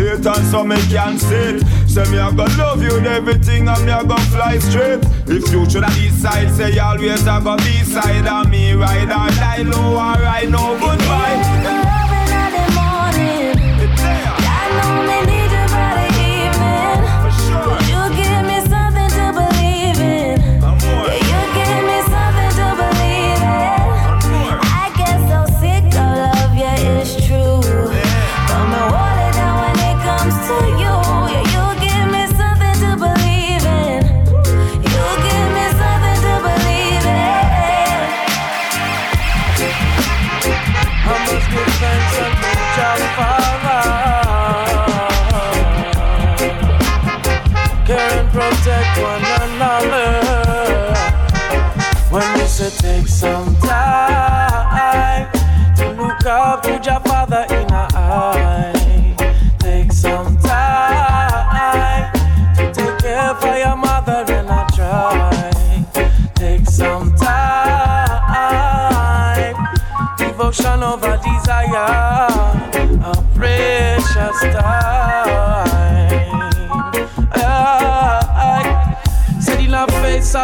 and so me can say it. Say me a gonna love you with everything, and me a gonna fly straight. If you should have decide, say always a gonna be side of me, ride or die low, alright, no goodbye.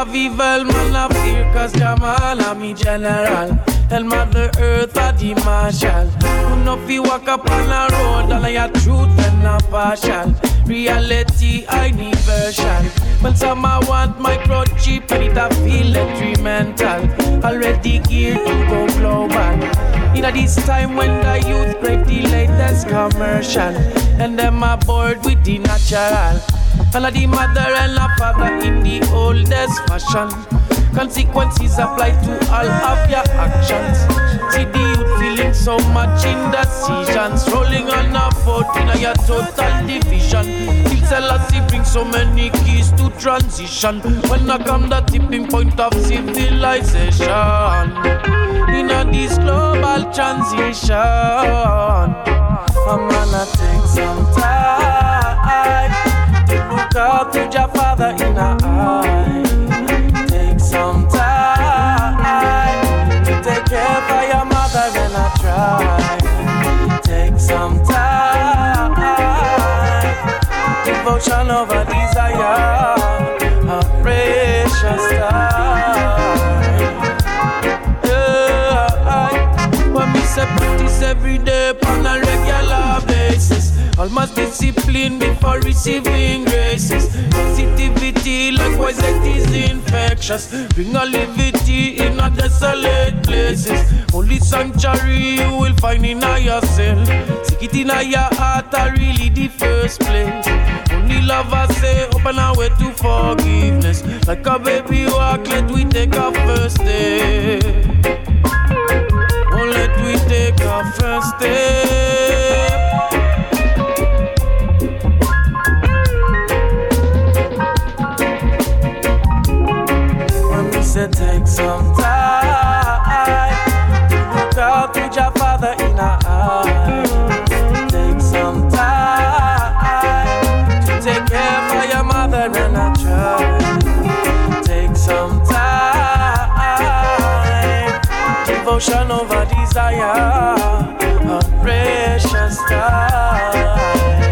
Of evil, man of fear, cause Jamal a me general. And Mother Earth a the marshal. Who no fi walk up on a road, all your truth and not partial. Reality I need version. When some I want microchip, and it a feel detrimental. Already geared to go global. In a this time when the youth crave the latest commercial, and them are bored with the natural. And the mother and the father in the oldest fashion. Consequences apply to all of your actions. See the youth feeling so much indecisions. Rolling on a boat in a your total division. Feel Selassie bring so many keys to transition. When I come the tipping point of civilization. In a this global transition. I'm gonna take some time look up to your father in the eye. Take some time to take care for your mother and I try. Take some time, devotion over desire, a precious time. Yeah, I, when me say practice every day on a regular places. Almost discipline before receiving graces. Positivity, likewise, it is infectious. Bring a levity in a desolate places. Holy sanctuary you will find in yourself. Seek it in your heart, are really the first place. Only love I say, open our way to forgiveness. Like a baby walk, let we take our first step. Oh, let we take our first step. said take some time to look to your father in our eyes. Take some time to take care for your mother and her child. Take some time, devotion over desire, a precious time.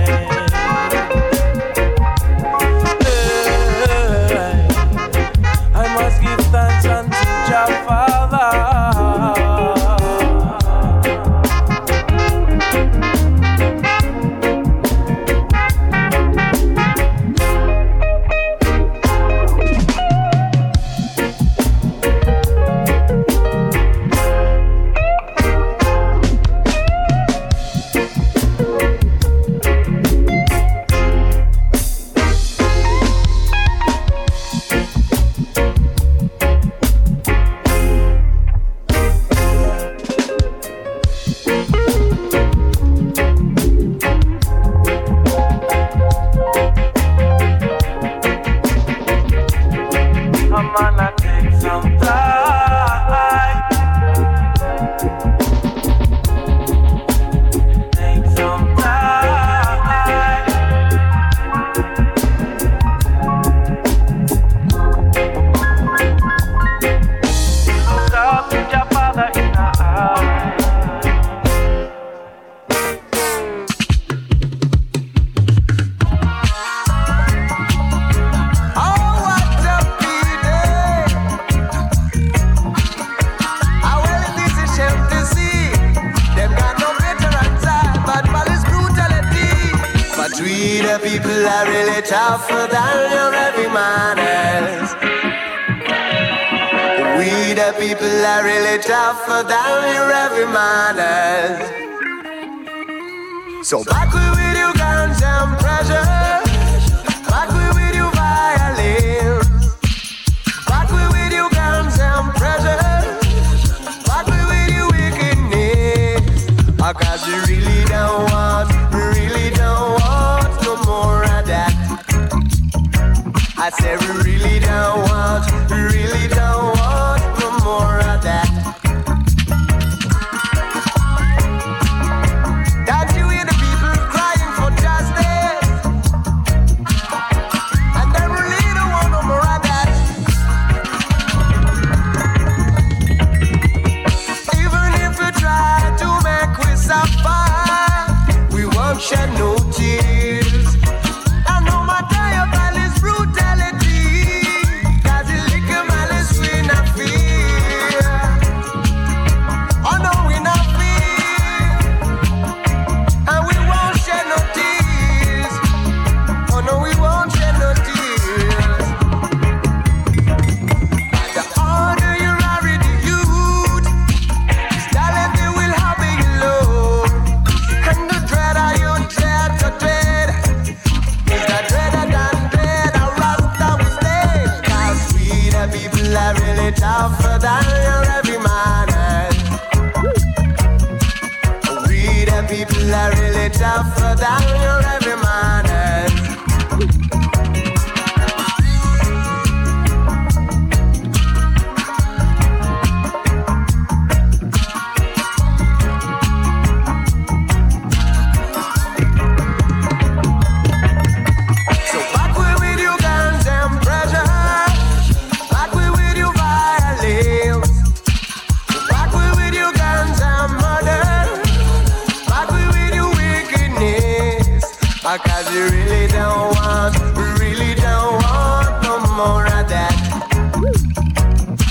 Cause we really don't want, really don't want no more of that.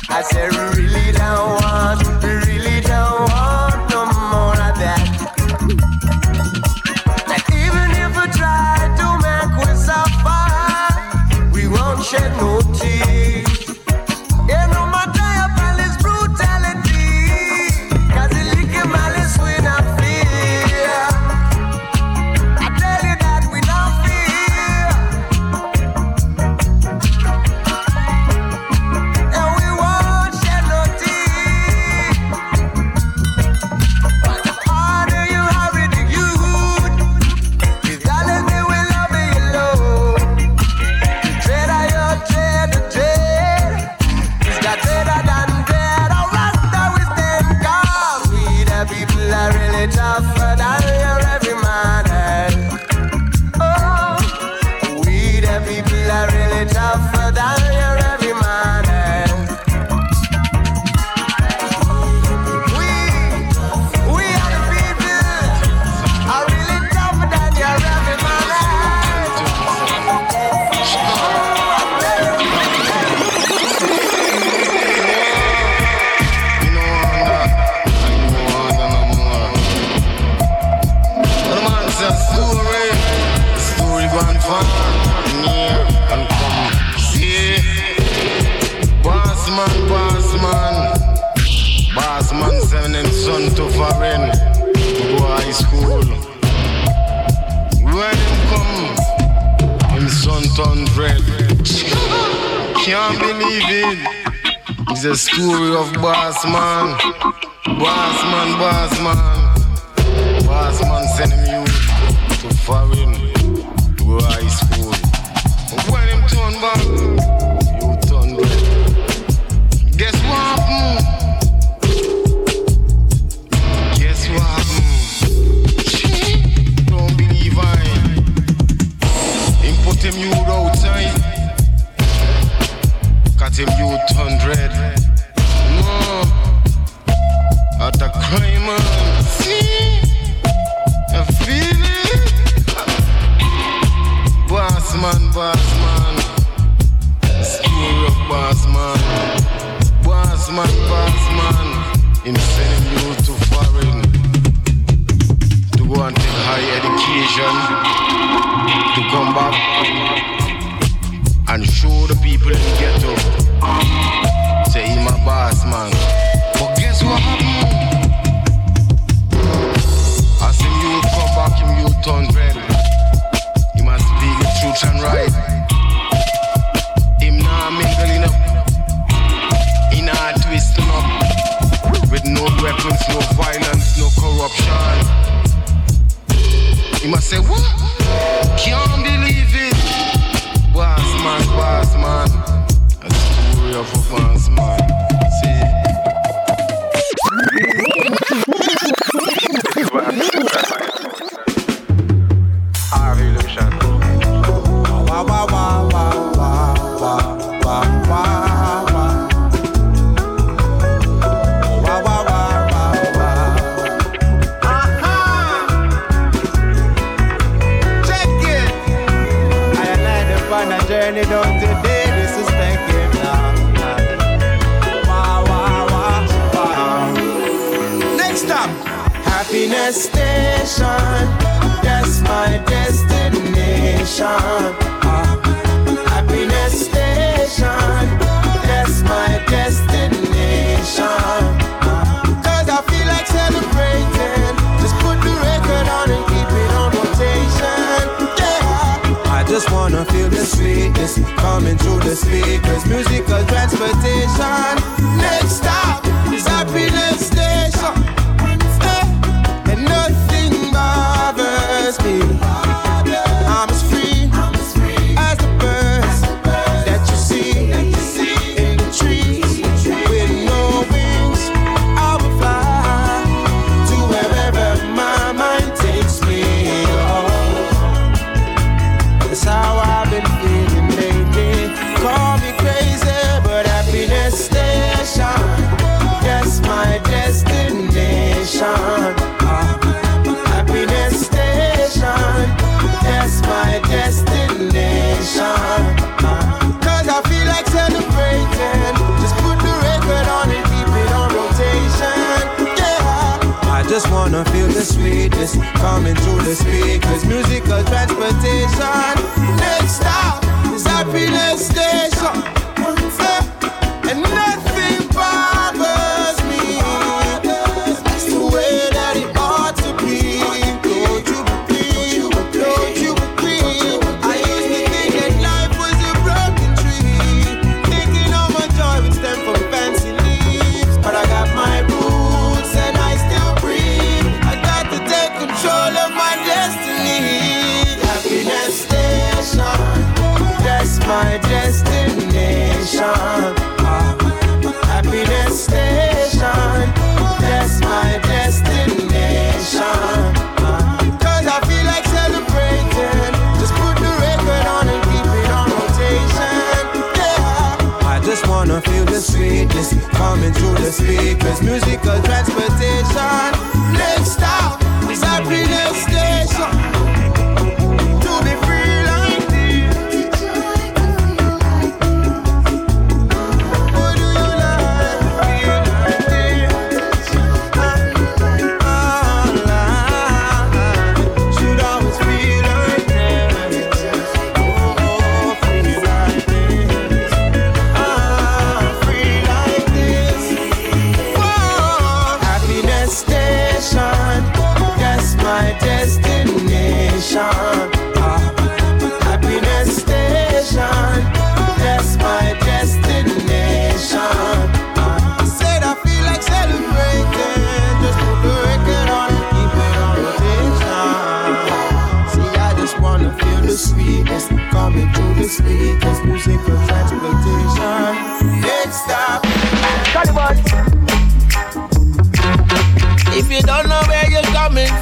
I said we really don't burn it down today. This is thanking love. Wow, wow, wow. Next up, Happiness Station. That's my destination. Uh, happiness Station. That's my destination. sweetness coming through the speakers. Musical transportation. Next stop is happiness. just wanna feel the sweetness coming through the speakers. Musical transportation. Next stop is happiness station. speakers, musical transportation.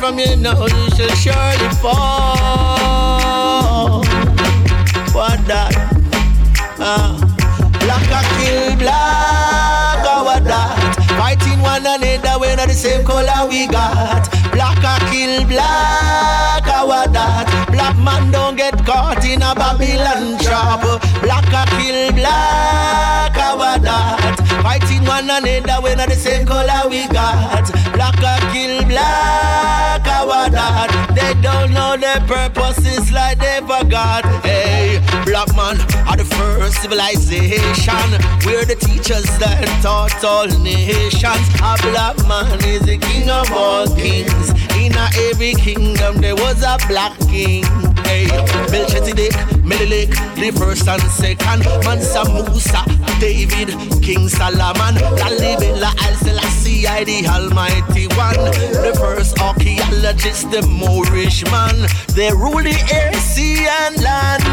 From you now, you shall surely fall. What that? Uh, black a kill black, or what that? Fighting one another, we're not the same color we got. Black a kill black, or what that? Black man don't get caught in a Babylon trap. Black a kill black? Fighting one another, we're not the same color we got. Black kill black, what that? They don't know their purposes like they forgot. Hey, black man are the first civilization. We're the teachers that taught all nations. A black man is the king of all kings. In every kingdom there was a black king. Hey, Melchizedek, Menelik, the first and second. Mansa Musa, David, King Solomon, Lalibela, Haile Selassie, the Almighty One. The first archaeologist, the Moorish man. They rule the air, sea, and land.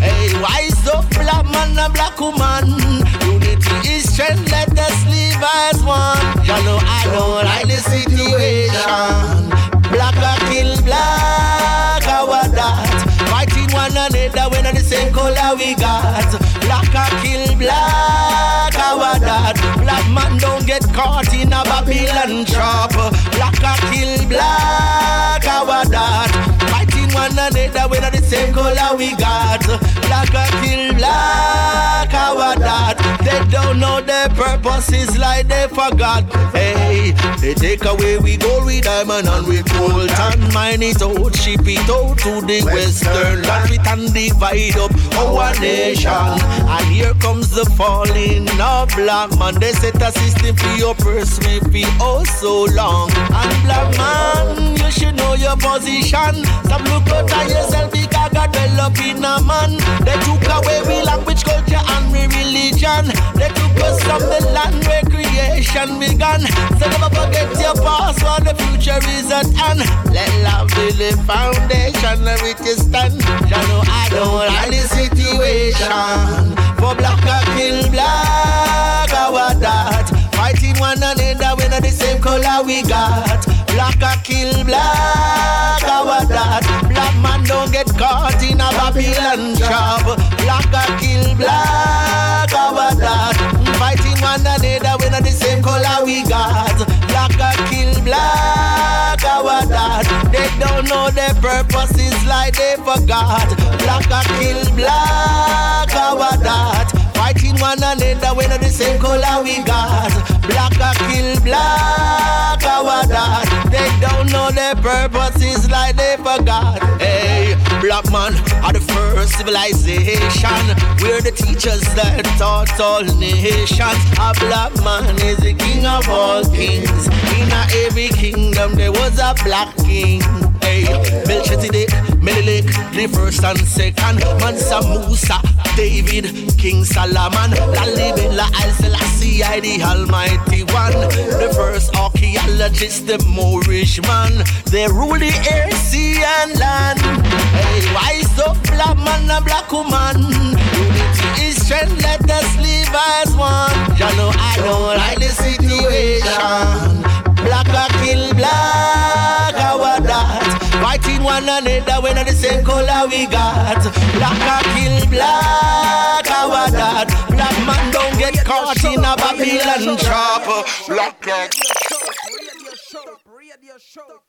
Hey, wise up, black man and black woman. Unity is strength, let us live as one. You know, I don't like the situation. Black a kill black, our that. Fighting one another when the same color we got. Black a kill black, our that. Black man don't get caught in a Babylon trap. Black a kill black, our that. One another when the same color we got. Black a kill black, our. They don't know their purposes like they forgot. Hey, they take away we gold, we diamond and we gold and mine it out, ship it out to the western land. We can divide up our nation. And here comes the falling of black man. They set a system for your pursuit for oh so long. And black man, you should know your position. Some look out at yourself because God develop in a man. They took away we language, culture, and we religion. They took us from the land where creation began. So never forget your past while the future is at hand. Let love be the foundation of it you stand. You know I don't like the situation. For black a kill black, our that. Fighting one another, we not the same color we got. Black a kill black, our that. Black man don't get caught in a Babylon trap. Black a kill black, our that. Fighting one another, we not the same color we got. Black a kill black, our that. They don't know their purposes like they forgot. Black a kill black, our that. Fighting one another, we not the same color we got. Black a kill black, our that. They don't know their purposes like they forgot. Hey, black man are the first civilization. We're the teachers that taught all nations. A black man is the king of all kings. In a every kingdom there was a black king. Hey, Melchizedek, Menelik, the first and second. Mansa Musa, David, King Solomon, Lalibela, Haile Selassie, the Almighty One. The first archaeologist, the Moorish man. They rule the air, sea, and land. Hey, wise up, black man and black woman. Unity is strength, let us live as one. You know I don't like the situation. Black a kill black, our that. Fighting one another when the same color we got. Black a kill black, our that. Black man don't get caught in a Babylon trap. Black Radio show.